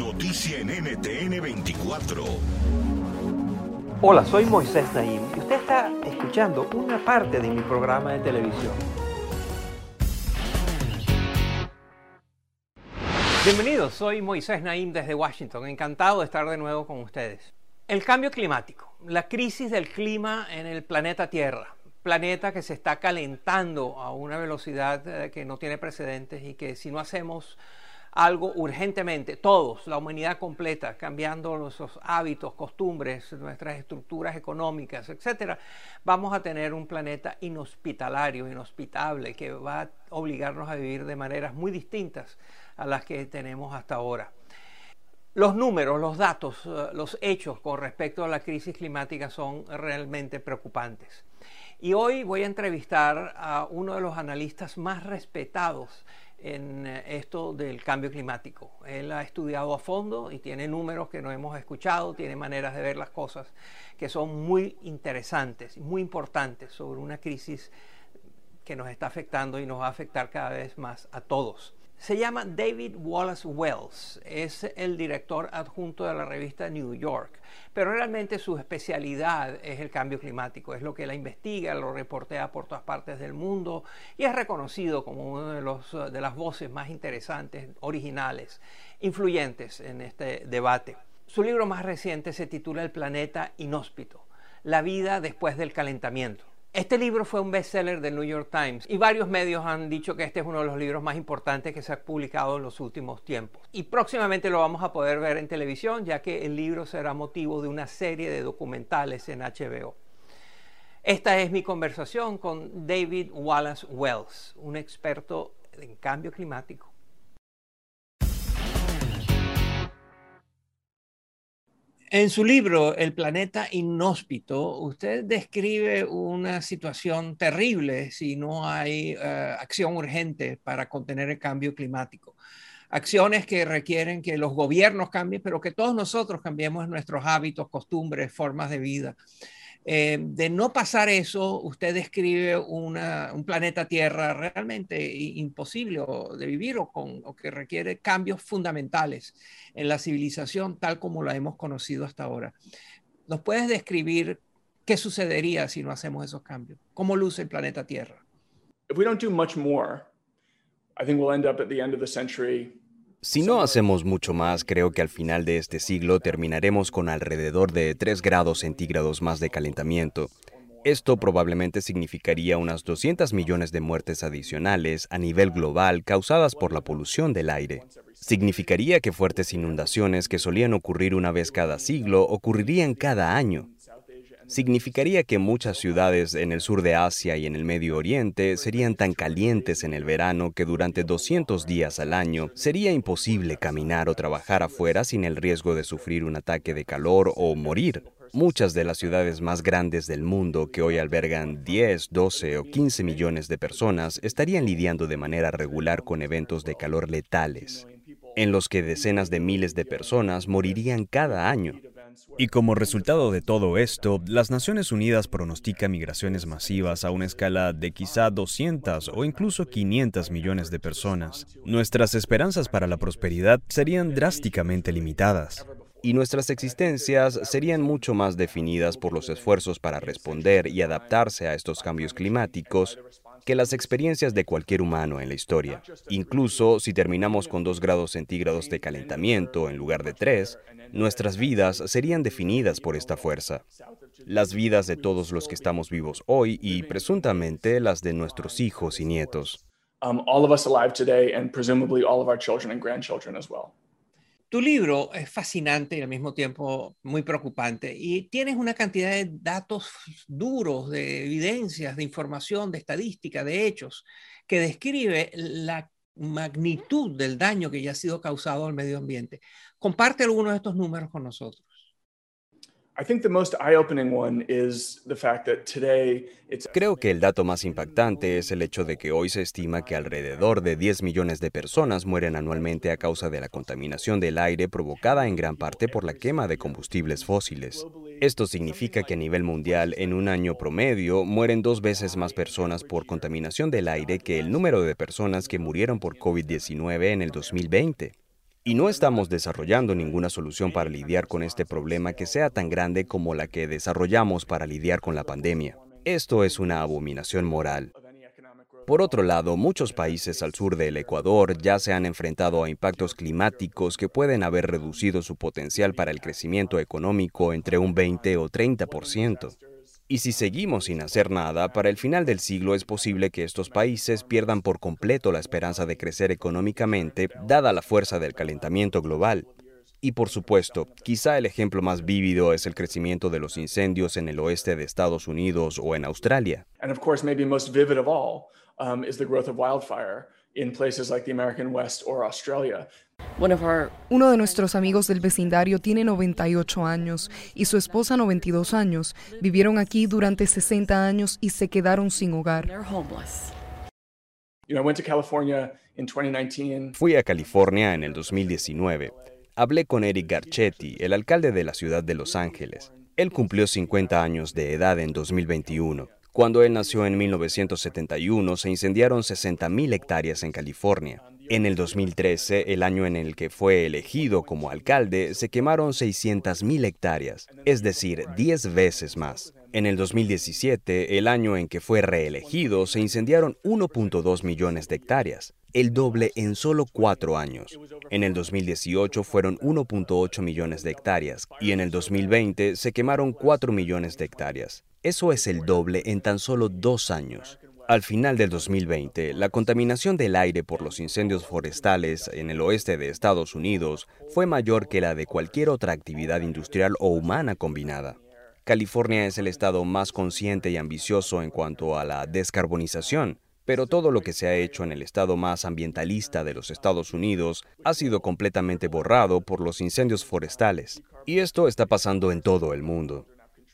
Noticia en NTN 24. Hola, soy Moisés Naim y usted está escuchando una parte de mi programa de televisión. Bienvenidos, soy Moisés Naim desde Washington, encantado de estar de nuevo con ustedes. El cambio climático, la crisis del clima en el planeta Tierra, planeta que se está calentando a una velocidad eh, que no tiene precedentes y que si no hacemos algo urgentemente, todos, la humanidad completa, cambiando nuestros hábitos, costumbres, nuestras estructuras económicas, etcétera, vamos a tener un planeta inhospitalario, inhospitable, que va a obligarnos a vivir de maneras muy distintas a las que tenemos hasta ahora. Los números, los datos, eh, los hechos con respecto a la crisis climática son realmente preocupantes. Y hoy voy a entrevistar a uno de los analistas más respetados en eh, esto del cambio climático. Él ha estudiado a fondo y tiene números que no hemos escuchado, tiene maneras de ver las cosas que son muy interesantes, muy importantes sobre una crisis que nos está afectando y nos va a afectar cada vez más a todos. Se llama David Wallace Wells, es el director adjunto de la revista New York, pero realmente su especialidad es el cambio climático, es lo que él investiga, lo reportea por todas partes del mundo y es reconocido como una de, los, de las voces más interesantes, originales, influyentes en este debate. Su libro más reciente se titula El planeta inhóspito, la vida después del calentamiento. Este libro fue un bestseller del New York Times y varios medios han dicho que este es uno de los libros más importantes que se ha publicado en los últimos tiempos. Y próximamente lo vamos a poder ver en televisión ya que el libro será motivo de una serie de documentales en HBO. Esta es mi conversación con David Wallace Wells, un experto en cambio climático. En su libro El planeta inhóspito, usted describe una situación terrible si no hay uh, acción urgente para contener el cambio climático. Acciones que requieren que los gobiernos cambien, pero que todos nosotros cambiemos nuestros hábitos, costumbres, formas de vida. Eh, de no pasar eso, usted describe una, un planeta Tierra realmente imposible de vivir o, con, o que requiere cambios fundamentales en la civilización tal como la hemos conocido hasta ahora. ¿Nos puedes describir qué sucedería si no hacemos esos cambios? ¿Cómo luce el planeta Tierra? If we don't do much more, I think we'll end up at the end of the century si no hacemos mucho más, creo que al final de este siglo terminaremos con alrededor de 3 grados centígrados más de calentamiento. Esto probablemente significaría unas 200 millones de muertes adicionales a nivel global causadas por la polución del aire. Significaría que fuertes inundaciones que solían ocurrir una vez cada siglo ocurrirían cada año significaría que muchas ciudades en el sur de Asia y en el Medio Oriente serían tan calientes en el verano que durante 200 días al año sería imposible caminar o trabajar afuera sin el riesgo de sufrir un ataque de calor o morir. Muchas de las ciudades más grandes del mundo que hoy albergan 10, 12 o 15 millones de personas estarían lidiando de manera regular con eventos de calor letales, en los que decenas de miles de personas morirían cada año. Y como resultado de todo esto, las Naciones Unidas pronostican migraciones masivas a una escala de quizá 200 o incluso 500 millones de personas. Nuestras esperanzas para la prosperidad serían drásticamente limitadas. Y nuestras existencias serían mucho más definidas por los esfuerzos para responder y adaptarse a estos cambios climáticos que las experiencias de cualquier humano en la historia. Incluso si terminamos con 2 grados centígrados de calentamiento en lugar de 3, nuestras vidas serían definidas por esta fuerza. Las vidas de todos los que estamos vivos hoy y presuntamente las de nuestros hijos y nietos. Um, all of us alive today and presumably all of our children and grandchildren as well. Tu libro es fascinante y al mismo tiempo muy preocupante y tienes una cantidad de datos duros, de evidencias, de información, de estadística, de hechos, que describe la magnitud del daño que ya ha sido causado al medio ambiente. Comparte algunos de estos números con nosotros. Creo que el dato más impactante es el hecho de que hoy se estima que alrededor de 10 millones de personas mueren anualmente a causa de la contaminación del aire provocada en gran parte por la quema de combustibles fósiles. Esto significa que a nivel mundial, en un año promedio, mueren dos veces más personas por contaminación del aire que el número de personas que murieron por COVID-19 en el 2020. Y no estamos desarrollando ninguna solución para lidiar con este problema que sea tan grande como la que desarrollamos para lidiar con la pandemia. Esto es una abominación moral. Por otro lado, muchos países al sur del Ecuador ya se han enfrentado a impactos climáticos que pueden haber reducido su potencial para el crecimiento económico entre un 20 o 30%. Y si seguimos sin hacer nada, para el final del siglo es posible que estos países pierdan por completo la esperanza de crecer económicamente, dada la fuerza del calentamiento global. Y por supuesto, quizá el ejemplo más vívido es el crecimiento de los incendios en el oeste de Estados Unidos o en Australia. And of course, maybe most vivid of all um, is the growth of wildfire in places like the American West or Australia. Uno de nuestros amigos del vecindario tiene 98 años y su esposa 92 años. Vivieron aquí durante 60 años y se quedaron sin hogar. Fui a California en el 2019. Hablé con Eric Garcetti, el alcalde de la ciudad de Los Ángeles. Él cumplió 50 años de edad en 2021. Cuando él nació en 1971, se incendiaron 60.000 hectáreas en California. En el 2013, el año en el que fue elegido como alcalde, se quemaron 600.000 hectáreas, es decir, 10 veces más. En el 2017, el año en que fue reelegido, se incendiaron 1.2 millones de hectáreas, el doble en solo cuatro años. En el 2018 fueron 1.8 millones de hectáreas y en el 2020 se quemaron 4 millones de hectáreas. Eso es el doble en tan solo dos años. Al final del 2020, la contaminación del aire por los incendios forestales en el oeste de Estados Unidos fue mayor que la de cualquier otra actividad industrial o humana combinada. California es el estado más consciente y ambicioso en cuanto a la descarbonización, pero todo lo que se ha hecho en el estado más ambientalista de los Estados Unidos ha sido completamente borrado por los incendios forestales. Y esto está pasando en todo el mundo.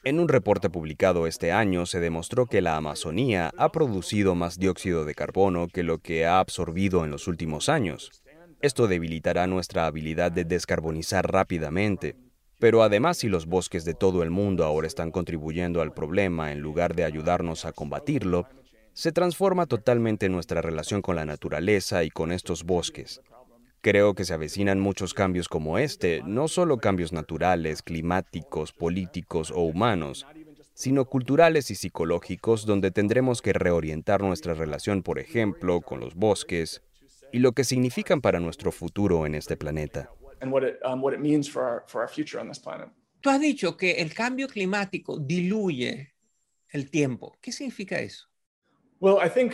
En un reporte publicado este año se demostró que la Amazonía ha producido más dióxido de carbono que lo que ha absorbido en los últimos años. Esto debilitará nuestra habilidad de descarbonizar rápidamente. Pero además si los bosques de todo el mundo ahora están contribuyendo al problema en lugar de ayudarnos a combatirlo, se transforma totalmente nuestra relación con la naturaleza y con estos bosques. Creo que se avecinan muchos cambios como este, no solo cambios naturales, climáticos, políticos o humanos, sino culturales y psicológicos donde tendremos que reorientar nuestra relación, por ejemplo, con los bosques y lo que significan para nuestro futuro en este planeta. Tú has dicho que el cambio climático diluye el tiempo. ¿Qué significa eso? Well, I think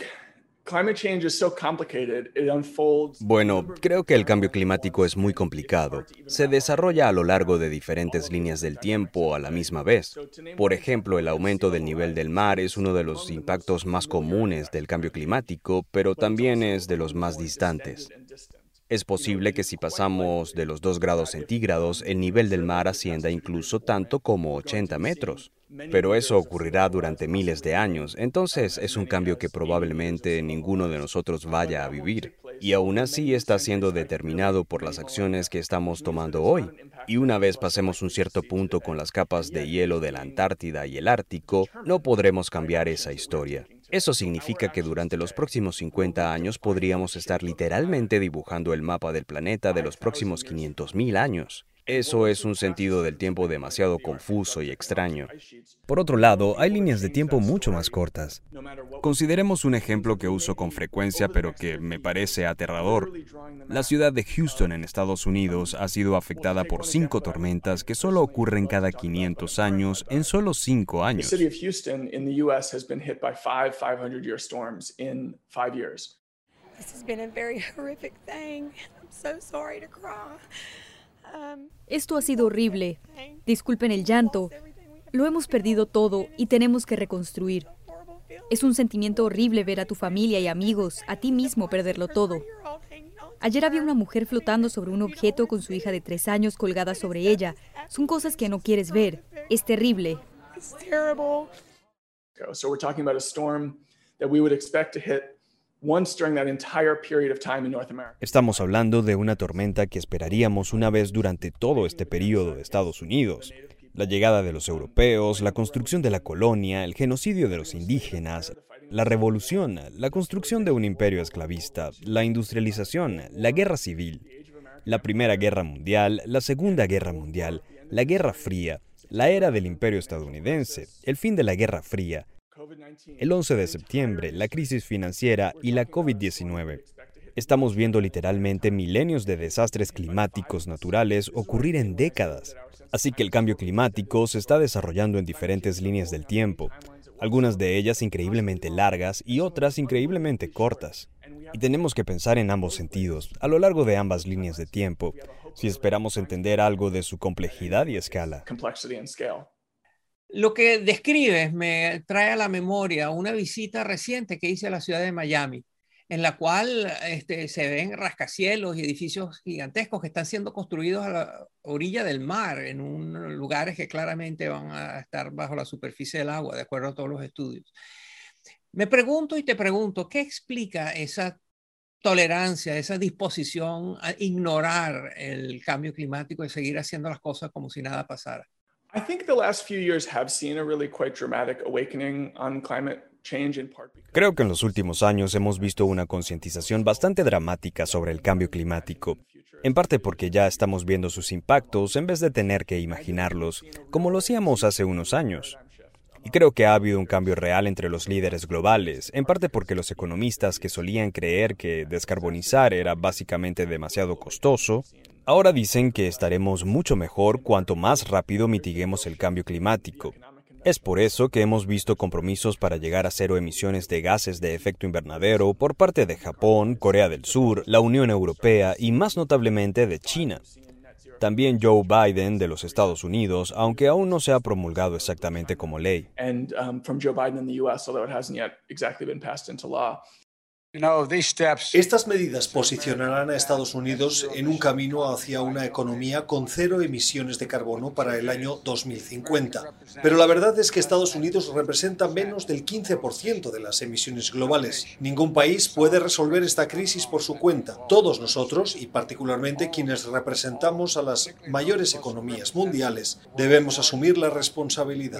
bueno, creo que el cambio climático es muy complicado. Se desarrolla a lo largo de diferentes líneas del tiempo a la misma vez. Por ejemplo, el aumento del nivel del mar es uno de los impactos más comunes del cambio climático, pero también es de los más distantes. Es posible que si pasamos de los 2 grados centígrados, el nivel del mar ascienda incluso tanto como 80 metros. Pero eso ocurrirá durante miles de años, entonces es un cambio que probablemente ninguno de nosotros vaya a vivir. Y aún así está siendo determinado por las acciones que estamos tomando hoy. Y una vez pasemos un cierto punto con las capas de hielo de la Antártida y el Ártico, no podremos cambiar esa historia. Eso significa que durante los próximos 50 años podríamos estar literalmente dibujando el mapa del planeta de los próximos 500.000 años. Eso es un sentido del tiempo demasiado confuso y extraño. Por otro lado, hay líneas de tiempo mucho más cortas. Consideremos un ejemplo que uso con frecuencia pero que me parece aterrador. La ciudad de Houston en Estados Unidos ha sido afectada por cinco tormentas que solo ocurren cada 500 años en solo cinco años. Esto ha sido horrible. Disculpen el llanto. Lo hemos perdido todo y tenemos que reconstruir. Es un sentimiento horrible ver a tu familia y amigos, a ti mismo perderlo todo. Ayer había una mujer flotando sobre un objeto con su hija de tres años colgada sobre ella. Son cosas que no quieres ver. Es terrible. Estamos hablando de una tormenta que esperaríamos una vez durante todo este periodo de Estados Unidos. La llegada de los europeos, la construcción de la colonia, el genocidio de los indígenas, la revolución, la construcción de un imperio esclavista, la industrialización, la guerra civil, la Primera Guerra Mundial, la Segunda Guerra Mundial, la Guerra Fría, la era del imperio estadounidense, el fin de la Guerra Fría, el 11 de septiembre, la crisis financiera y la COVID-19. Estamos viendo literalmente milenios de desastres climáticos naturales ocurrir en décadas. Así que el cambio climático se está desarrollando en diferentes líneas del tiempo, algunas de ellas increíblemente largas y otras increíblemente cortas. Y tenemos que pensar en ambos sentidos, a lo largo de ambas líneas de tiempo, si esperamos entender algo de su complejidad y escala. Lo que describes me trae a la memoria una visita reciente que hice a la ciudad de Miami, en la cual este, se ven rascacielos y edificios gigantescos que están siendo construidos a la orilla del mar, en un, lugares que claramente van a estar bajo la superficie del agua, de acuerdo a todos los estudios. Me pregunto y te pregunto, ¿qué explica esa tolerancia, esa disposición a ignorar el cambio climático y seguir haciendo las cosas como si nada pasara? Creo que en los últimos años hemos visto una concientización bastante dramática sobre el cambio climático, en parte porque ya estamos viendo sus impactos en vez de tener que imaginarlos, como lo hacíamos hace unos años. Y creo que ha habido un cambio real entre los líderes globales, en parte porque los economistas que solían creer que descarbonizar era básicamente demasiado costoso, Ahora dicen que estaremos mucho mejor cuanto más rápido mitiguemos el cambio climático. Es por eso que hemos visto compromisos para llegar a cero emisiones de gases de efecto invernadero por parte de Japón, Corea del Sur, la Unión Europea y más notablemente de China. También Joe Biden de los Estados Unidos, aunque aún no se ha promulgado exactamente como ley. Estas medidas posicionarán a Estados Unidos en un camino hacia una economía con cero emisiones de carbono para el año 2050. Pero la verdad es que Estados Unidos representa menos del 15% de las emisiones globales. Ningún país puede resolver esta crisis por su cuenta. Todos nosotros, y particularmente quienes representamos a las mayores economías mundiales, debemos asumir la responsabilidad.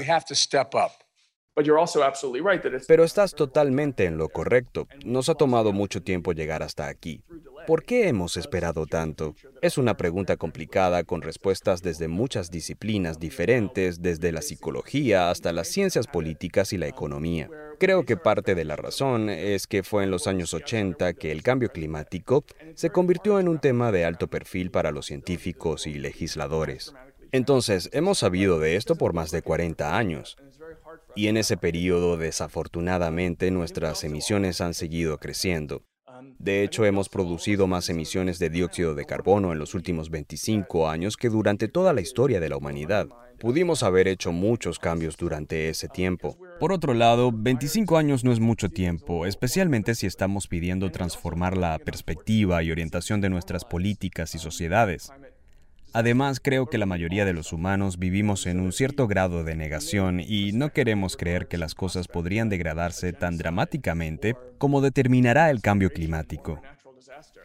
Pero estás totalmente en lo correcto. Nos ha tomado mucho tiempo llegar hasta aquí. ¿Por qué hemos esperado tanto? Es una pregunta complicada con respuestas desde muchas disciplinas diferentes, desde la psicología hasta las ciencias políticas y la economía. Creo que parte de la razón es que fue en los años 80 que el cambio climático se convirtió en un tema de alto perfil para los científicos y legisladores. Entonces, hemos sabido de esto por más de 40 años. Y en ese periodo, desafortunadamente, nuestras emisiones han seguido creciendo. De hecho, hemos producido más emisiones de dióxido de carbono en los últimos 25 años que durante toda la historia de la humanidad. Pudimos haber hecho muchos cambios durante ese tiempo. Por otro lado, 25 años no es mucho tiempo, especialmente si estamos pidiendo transformar la perspectiva y orientación de nuestras políticas y sociedades. Además, creo que la mayoría de los humanos vivimos en un cierto grado de negación y no queremos creer que las cosas podrían degradarse tan dramáticamente como determinará el cambio climático.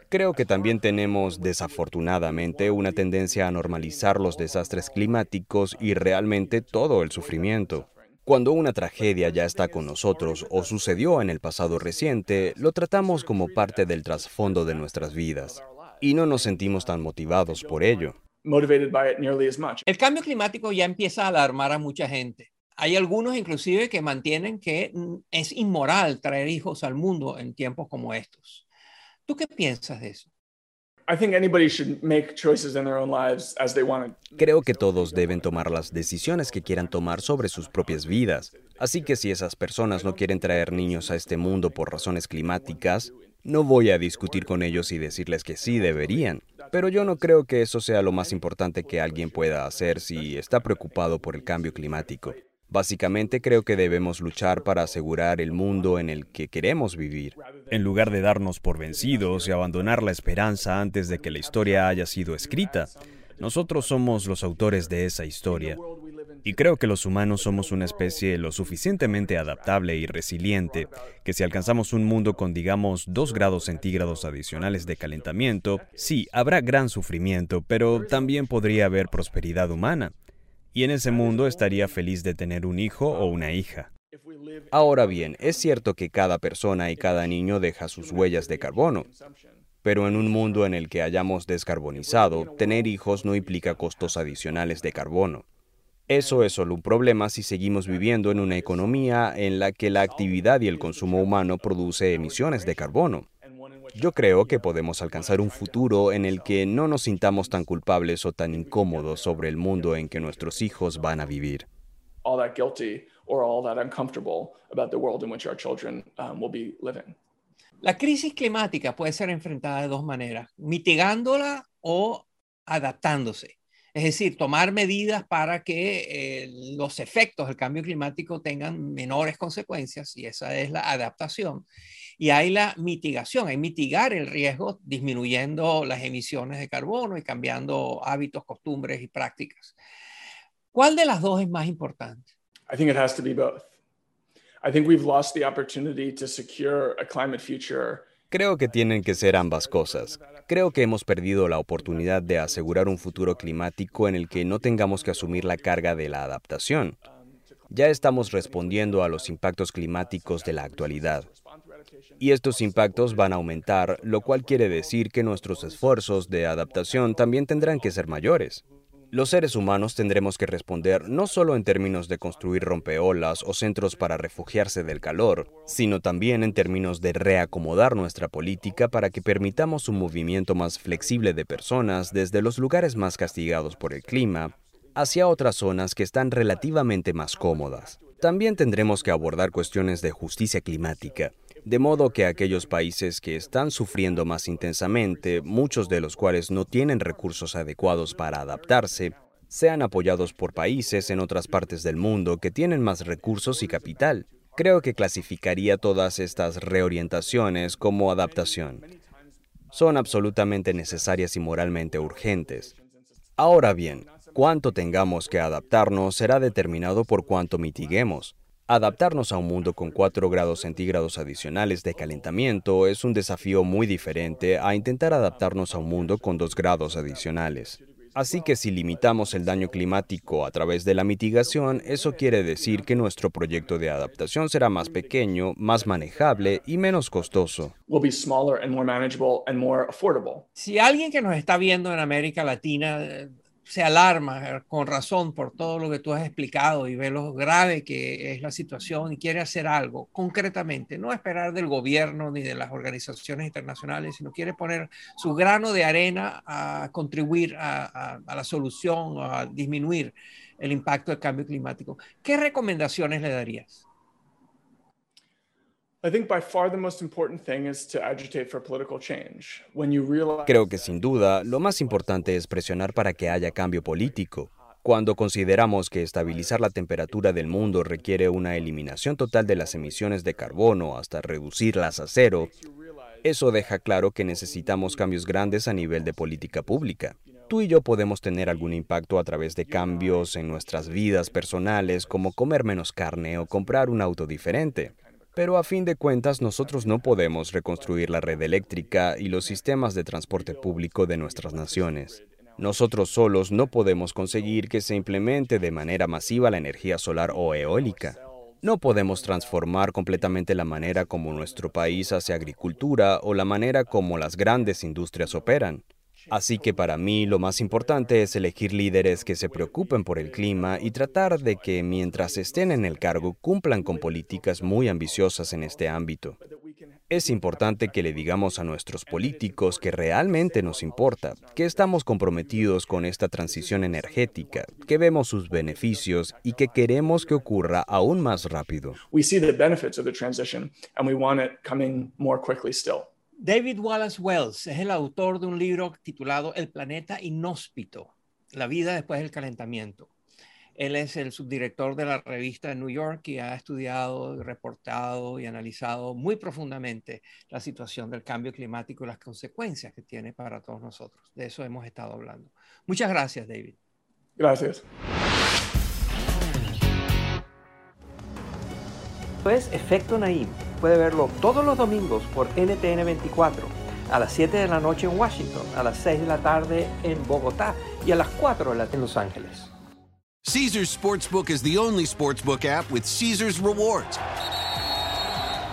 Creo que también tenemos, desafortunadamente, una tendencia a normalizar los desastres climáticos y realmente todo el sufrimiento. Cuando una tragedia ya está con nosotros o sucedió en el pasado reciente, lo tratamos como parte del trasfondo de nuestras vidas y no nos sentimos tan motivados por ello. Motivated by it nearly as much. El cambio climático ya empieza a alarmar a mucha gente. Hay algunos inclusive que mantienen que es inmoral traer hijos al mundo en tiempos como estos. ¿Tú qué piensas de eso? Creo que todos deben tomar las decisiones que quieran tomar sobre sus propias vidas. Así que si esas personas no quieren traer niños a este mundo por razones climáticas, no voy a discutir con ellos y decirles que sí deberían. Pero yo no creo que eso sea lo más importante que alguien pueda hacer si está preocupado por el cambio climático. Básicamente creo que debemos luchar para asegurar el mundo en el que queremos vivir. En lugar de darnos por vencidos y abandonar la esperanza antes de que la historia haya sido escrita, nosotros somos los autores de esa historia. Y creo que los humanos somos una especie lo suficientemente adaptable y resiliente que si alcanzamos un mundo con digamos 2 grados centígrados adicionales de calentamiento, sí, habrá gran sufrimiento, pero también podría haber prosperidad humana y en ese mundo estaría feliz de tener un hijo o una hija. Ahora bien, es cierto que cada persona y cada niño deja sus huellas de carbono, pero en un mundo en el que hayamos descarbonizado, tener hijos no implica costos adicionales de carbono. Eso es solo un problema si seguimos viviendo en una economía en la que la actividad y el consumo humano produce emisiones de carbono. Yo creo que podemos alcanzar un futuro en el que no nos sintamos tan culpables o tan incómodos sobre el mundo en que nuestros hijos van a vivir. La crisis climática puede ser enfrentada de dos maneras, mitigándola o adaptándose. Es decir, tomar medidas para que eh, los efectos del cambio climático tengan menores consecuencias, y esa es la adaptación. Y hay la mitigación, hay mitigar el riesgo disminuyendo las emisiones de carbono y cambiando hábitos, costumbres y prácticas. ¿Cuál de las dos es más importante? I think it has to be both. I think we've lost the opportunity to secure a climate future Creo que tienen que ser ambas cosas. Creo que hemos perdido la oportunidad de asegurar un futuro climático en el que no tengamos que asumir la carga de la adaptación. Ya estamos respondiendo a los impactos climáticos de la actualidad. Y estos impactos van a aumentar, lo cual quiere decir que nuestros esfuerzos de adaptación también tendrán que ser mayores. Los seres humanos tendremos que responder no solo en términos de construir rompeolas o centros para refugiarse del calor, sino también en términos de reacomodar nuestra política para que permitamos un movimiento más flexible de personas desde los lugares más castigados por el clima hacia otras zonas que están relativamente más cómodas. También tendremos que abordar cuestiones de justicia climática, de modo que aquellos países que están sufriendo más intensamente, muchos de los cuales no tienen recursos adecuados para adaptarse, sean apoyados por países en otras partes del mundo que tienen más recursos y capital. Creo que clasificaría todas estas reorientaciones como adaptación. Son absolutamente necesarias y moralmente urgentes. Ahora bien, cuánto tengamos que adaptarnos será determinado por cuánto mitiguemos. Adaptarnos a un mundo con 4 grados centígrados adicionales de calentamiento es un desafío muy diferente a intentar adaptarnos a un mundo con 2 grados adicionales. Así que si limitamos el daño climático a través de la mitigación, eso quiere decir que nuestro proyecto de adaptación será más pequeño, más manejable y menos costoso. Si alguien que nos está viendo en América Latina eh, se alarma eh, con razón por todo lo que tú has explicado y ve lo grave que es la situación y quiere hacer algo concretamente, no esperar del gobierno ni de las organizaciones internacionales, sino quiere poner su grano de arena a contribuir a, la solución, a disminuir el impacto del cambio climático. ¿Qué recomendaciones le darías? Creo que sin duda lo más importante es presionar para que haya cambio político. Cuando consideramos que estabilizar la temperatura del mundo requiere una eliminación total de las emisiones de carbono hasta reducirlas a cero, eso deja claro que necesitamos cambios grandes a nivel de política pública. Tú y yo podemos tener algún impacto a través de cambios en nuestras vidas personales como comer menos carne o comprar un auto diferente. Pero a fin de cuentas nosotros no podemos reconstruir la red eléctrica y los sistemas de transporte público de nuestras naciones. Nosotros solos no podemos conseguir que se implemente de manera masiva la energía solar o eólica. No podemos transformar completamente la manera como nuestro país hace agricultura o la manera como las grandes industrias operan. Así que para mí lo más importante es elegir líderes que se preocupen por el clima y tratar de que mientras estén en el cargo cumplan con políticas muy ambiciosas en este ámbito. Es importante que le digamos a nuestros políticos que realmente nos importa, que estamos comprometidos con esta transición energética, que vemos sus beneficios y que queremos que ocurra aún más rápido. David Wallace Wells es el autor de un libro titulado El planeta inhóspito, la vida después del calentamiento. Él es el subdirector de la revista New York y ha estudiado, reportado y analizado muy profundamente la situación del cambio climático y las consecuencias que tiene para todos nosotros. De eso hemos estado hablando. Muchas gracias, David. Gracias. Es Efecto Naim. Puede verlo todos los domingos por NTN 24, a las 7 de la noche en Washington, a las 6 de la tarde en Bogotá y a las 4 de la en Los Ángeles. Caesars Sportsbook is the only sportsbook app with Caesars rewards.